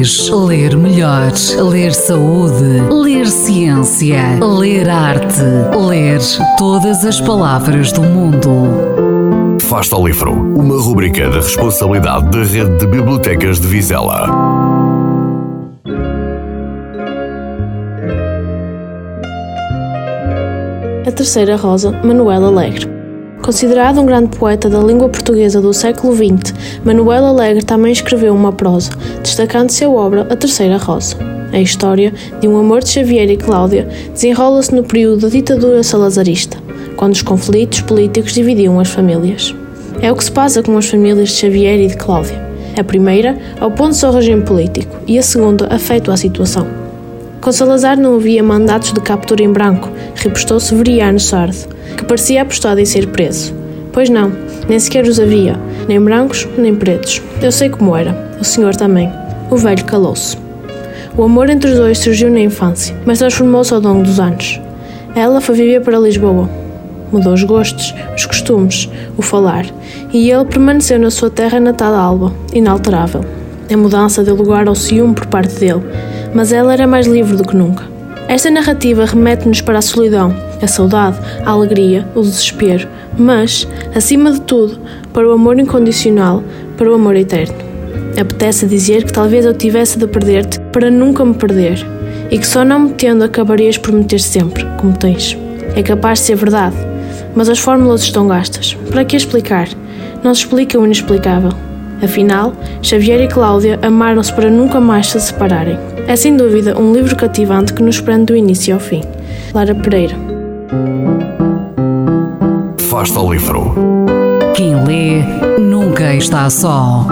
mais, ler melhor, ler saúde, ler ciência, ler arte, ler todas as palavras do mundo. Fasta ao Livro, uma rubrica da responsabilidade da Rede de Bibliotecas de Vizela. A Terceira Rosa, Manuel Alegre. Considerado um grande poeta da língua portuguesa do século XX, Manuel Alegre também escreveu uma prosa, destacando sua obra A Terceira Rosa. A história de um amor de Xavier e Cláudia desenrola-se no período da ditadura salazarista, quando os conflitos políticos dividiam as famílias. É o que se passa com as famílias de Xavier e de Cláudia. A primeira opõe-se ao regime político e a segunda afeto à situação. Com Salazar não havia mandatos de captura em branco, repostou Severiano Sardo, que parecia apostado em ser preso. Pois não, nem sequer os havia, nem brancos nem pretos. Eu sei como era, o senhor também. O velho calou-se. O amor entre os dois surgiu na infância, mas transformou-se ao longo dos anos. Ela foi viver para Lisboa. Mudou os gostos, os costumes, o falar, e ele permaneceu na sua terra natal alba, inalterável. A mudança deu lugar ao ciúme por parte dele, mas ela era mais livre do que nunca. Esta narrativa remete-nos para a solidão, a saudade, a alegria, o desespero, mas, acima de tudo, para o amor incondicional, para o amor eterno. Apetece dizer que talvez eu tivesse de perder-te para nunca me perder, e que só não me tendo acabarias por me ter sempre, como tens. É capaz de ser verdade, mas as fórmulas estão gastas. Para que explicar? Não se explica o inexplicável. Afinal, Xavier e Cláudia amaram-se para nunca mais se separarem. É sem dúvida um livro cativante que nos prende do início ao fim. Lara Pereira. Fasta ao Livro. Quem lê nunca está só.